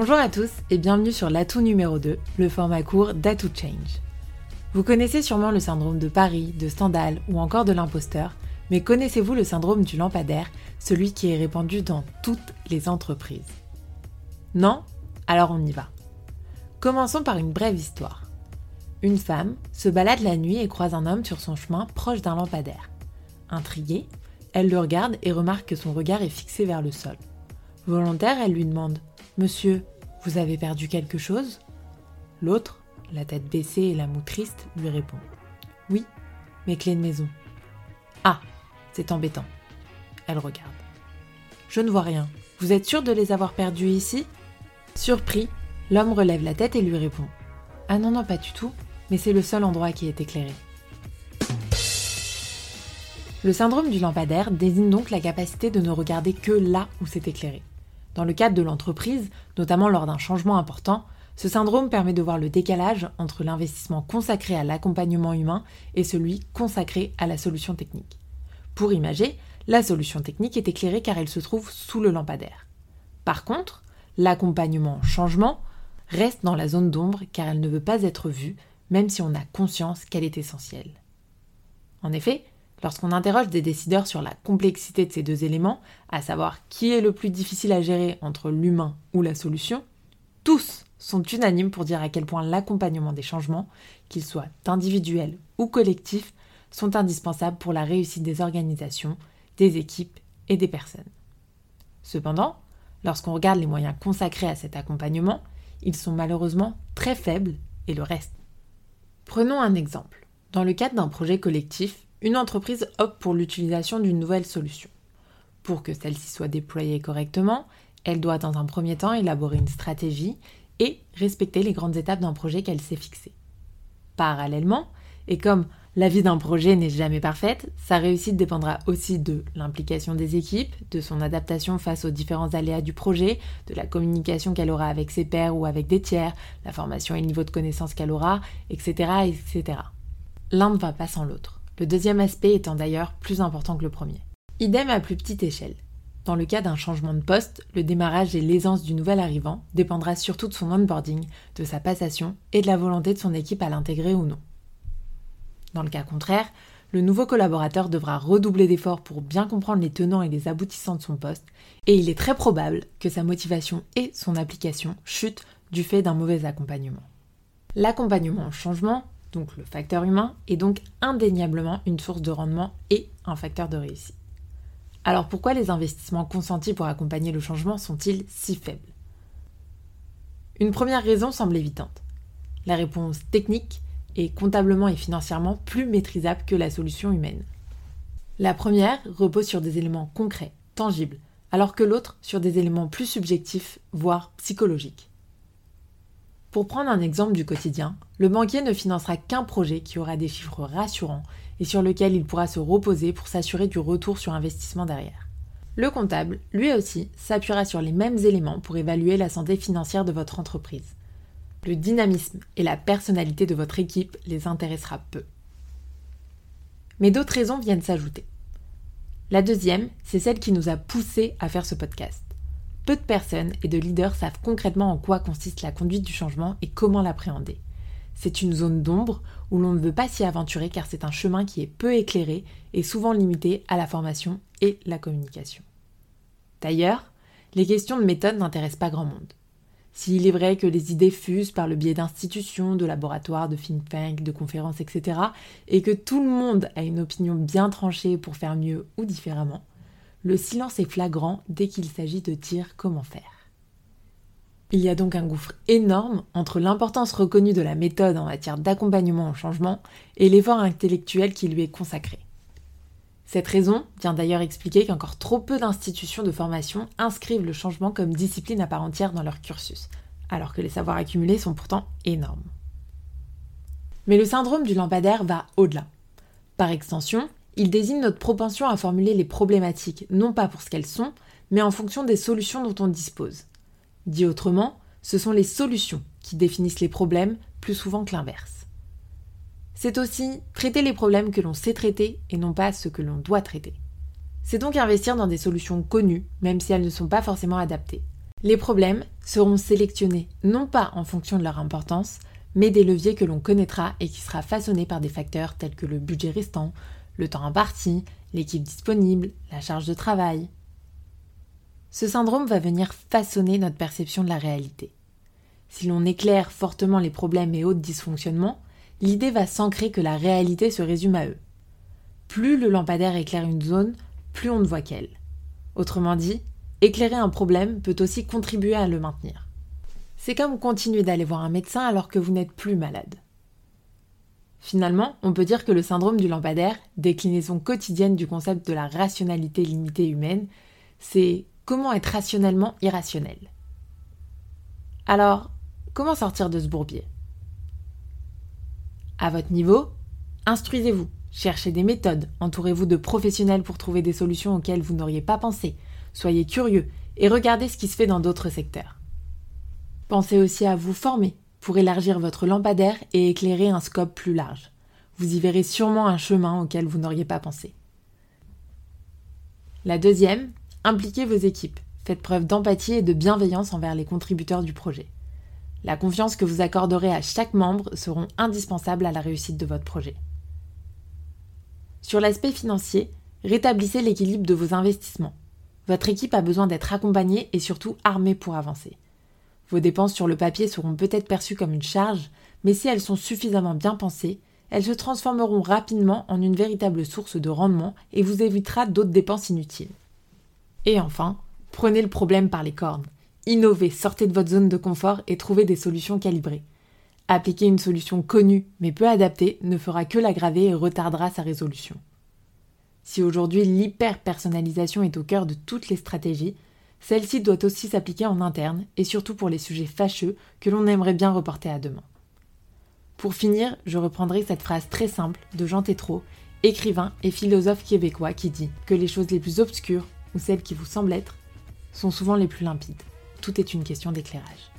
Bonjour à tous et bienvenue sur l'atout numéro 2, le format court d'Atout Change. Vous connaissez sûrement le syndrome de Paris, de Stendhal ou encore de l'imposteur, mais connaissez-vous le syndrome du lampadaire, celui qui est répandu dans toutes les entreprises? Non? Alors on y va. Commençons par une brève histoire. Une femme se balade la nuit et croise un homme sur son chemin proche d'un lampadaire. Intriguée, elle le regarde et remarque que son regard est fixé vers le sol. Volontaire, elle lui demande Monsieur, vous avez perdu quelque chose? L'autre, la tête baissée et la moue triste, lui répond Oui, mes clés de maison. Ah, c'est embêtant. Elle regarde. Je ne vois rien. Vous êtes sûr de les avoir perdues ici? Surpris, l'homme relève la tête et lui répond Ah non, non, pas du tout, mais c'est le seul endroit qui est éclairé. Le syndrome du lampadaire désigne donc la capacité de ne regarder que là où c'est éclairé. Dans le cadre de l'entreprise, notamment lors d'un changement important, ce syndrome permet de voir le décalage entre l'investissement consacré à l'accompagnement humain et celui consacré à la solution technique. Pour imager, la solution technique est éclairée car elle se trouve sous le lampadaire. Par contre, l'accompagnement changement reste dans la zone d'ombre car elle ne veut pas être vue, même si on a conscience qu'elle est essentielle. En effet, Lorsqu'on interroge des décideurs sur la complexité de ces deux éléments, à savoir qui est le plus difficile à gérer entre l'humain ou la solution, tous sont unanimes pour dire à quel point l'accompagnement des changements, qu'ils soient individuels ou collectifs, sont indispensables pour la réussite des organisations, des équipes et des personnes. Cependant, lorsqu'on regarde les moyens consacrés à cet accompagnement, ils sont malheureusement très faibles et le reste. Prenons un exemple. Dans le cadre d'un projet collectif, une entreprise opte pour l'utilisation d'une nouvelle solution. Pour que celle-ci soit déployée correctement, elle doit dans un premier temps élaborer une stratégie et respecter les grandes étapes d'un projet qu'elle s'est fixé. Parallèlement, et comme la vie d'un projet n'est jamais parfaite, sa réussite dépendra aussi de l'implication des équipes, de son adaptation face aux différents aléas du projet, de la communication qu'elle aura avec ses pairs ou avec des tiers, la formation et le niveau de connaissance qu'elle aura, etc. etc. L'un ne va pas sans l'autre le deuxième aspect étant d'ailleurs plus important que le premier. Idem à plus petite échelle. Dans le cas d'un changement de poste, le démarrage et l'aisance du nouvel arrivant dépendra surtout de son onboarding, de sa passation et de la volonté de son équipe à l'intégrer ou non. Dans le cas contraire, le nouveau collaborateur devra redoubler d'efforts pour bien comprendre les tenants et les aboutissants de son poste, et il est très probable que sa motivation et son application chutent du fait d'un mauvais accompagnement. L'accompagnement au changement donc le facteur humain, est donc indéniablement une source de rendement et un facteur de réussite. Alors pourquoi les investissements consentis pour accompagner le changement sont-ils si faibles? Une première raison semble évidente. La réponse technique est comptablement et financièrement plus maîtrisable que la solution humaine. La première repose sur des éléments concrets, tangibles, alors que l'autre sur des éléments plus subjectifs, voire psychologiques. Pour prendre un exemple du quotidien, le banquier ne financera qu'un projet qui aura des chiffres rassurants et sur lequel il pourra se reposer pour s'assurer du retour sur investissement derrière. Le comptable, lui aussi, s'appuiera sur les mêmes éléments pour évaluer la santé financière de votre entreprise. Le dynamisme et la personnalité de votre équipe les intéressera peu. Mais d'autres raisons viennent s'ajouter. La deuxième, c'est celle qui nous a poussé à faire ce podcast. Peu de personnes et de leaders savent concrètement en quoi consiste la conduite du changement et comment l'appréhender. C'est une zone d'ombre où l'on ne veut pas s'y aventurer car c'est un chemin qui est peu éclairé et souvent limité à la formation et la communication. D'ailleurs, les questions de méthode n'intéressent pas grand monde. S'il est vrai que les idées fusent par le biais d'institutions, de laboratoires, de think tanks, de conférences, etc., et que tout le monde a une opinion bien tranchée pour faire mieux ou différemment, le silence est flagrant dès qu'il s'agit de dire comment faire. Il y a donc un gouffre énorme entre l'importance reconnue de la méthode en matière d'accompagnement au changement et l'effort intellectuel qui lui est consacré. Cette raison vient d'ailleurs expliquer qu'encore trop peu d'institutions de formation inscrivent le changement comme discipline à part entière dans leur cursus, alors que les savoirs accumulés sont pourtant énormes. Mais le syndrome du lampadaire va au-delà. Par extension, il désigne notre propension à formuler les problématiques, non pas pour ce qu'elles sont, mais en fonction des solutions dont on dispose. Dit autrement, ce sont les solutions qui définissent les problèmes plus souvent que l'inverse. C'est aussi traiter les problèmes que l'on sait traiter et non pas ceux que l'on doit traiter. C'est donc investir dans des solutions connues, même si elles ne sont pas forcément adaptées. Les problèmes seront sélectionnés non pas en fonction de leur importance, mais des leviers que l'on connaîtra et qui sera façonné par des facteurs tels que le budget restant, le temps imparti, l'équipe disponible, la charge de travail. Ce syndrome va venir façonner notre perception de la réalité. Si l'on éclaire fortement les problèmes et autres dysfonctionnements, l'idée va s'ancrer que la réalité se résume à eux. Plus le lampadaire éclaire une zone, plus on ne voit qu'elle. Autrement dit, éclairer un problème peut aussi contribuer à le maintenir. C'est comme continuer d'aller voir un médecin alors que vous n'êtes plus malade. Finalement, on peut dire que le syndrome du lampadaire, déclinaison quotidienne du concept de la rationalité limitée humaine, c'est comment être rationnellement irrationnel. Alors, comment sortir de ce bourbier? À votre niveau, instruisez-vous, cherchez des méthodes, entourez-vous de professionnels pour trouver des solutions auxquelles vous n'auriez pas pensé, soyez curieux et regardez ce qui se fait dans d'autres secteurs. Pensez aussi à vous former pour élargir votre lampadaire et éclairer un scope plus large. Vous y verrez sûrement un chemin auquel vous n'auriez pas pensé. La deuxième, impliquez vos équipes. Faites preuve d'empathie et de bienveillance envers les contributeurs du projet. La confiance que vous accorderez à chaque membre seront indispensables à la réussite de votre projet. Sur l'aspect financier, rétablissez l'équilibre de vos investissements. Votre équipe a besoin d'être accompagnée et surtout armée pour avancer. Vos dépenses sur le papier seront peut-être perçues comme une charge, mais si elles sont suffisamment bien pensées, elles se transformeront rapidement en une véritable source de rendement et vous évitera d'autres dépenses inutiles. Et enfin, prenez le problème par les cornes. Innovez, sortez de votre zone de confort et trouvez des solutions calibrées. Appliquer une solution connue mais peu adaptée ne fera que l'aggraver et retardera sa résolution. Si aujourd'hui l'hyper-personnalisation est au cœur de toutes les stratégies, celle-ci doit aussi s'appliquer en interne et surtout pour les sujets fâcheux que l'on aimerait bien reporter à demain. Pour finir, je reprendrai cette phrase très simple de Jean Tétrault, écrivain et philosophe québécois qui dit que les choses les plus obscures, ou celles qui vous semblent être, sont souvent les plus limpides. Tout est une question d'éclairage.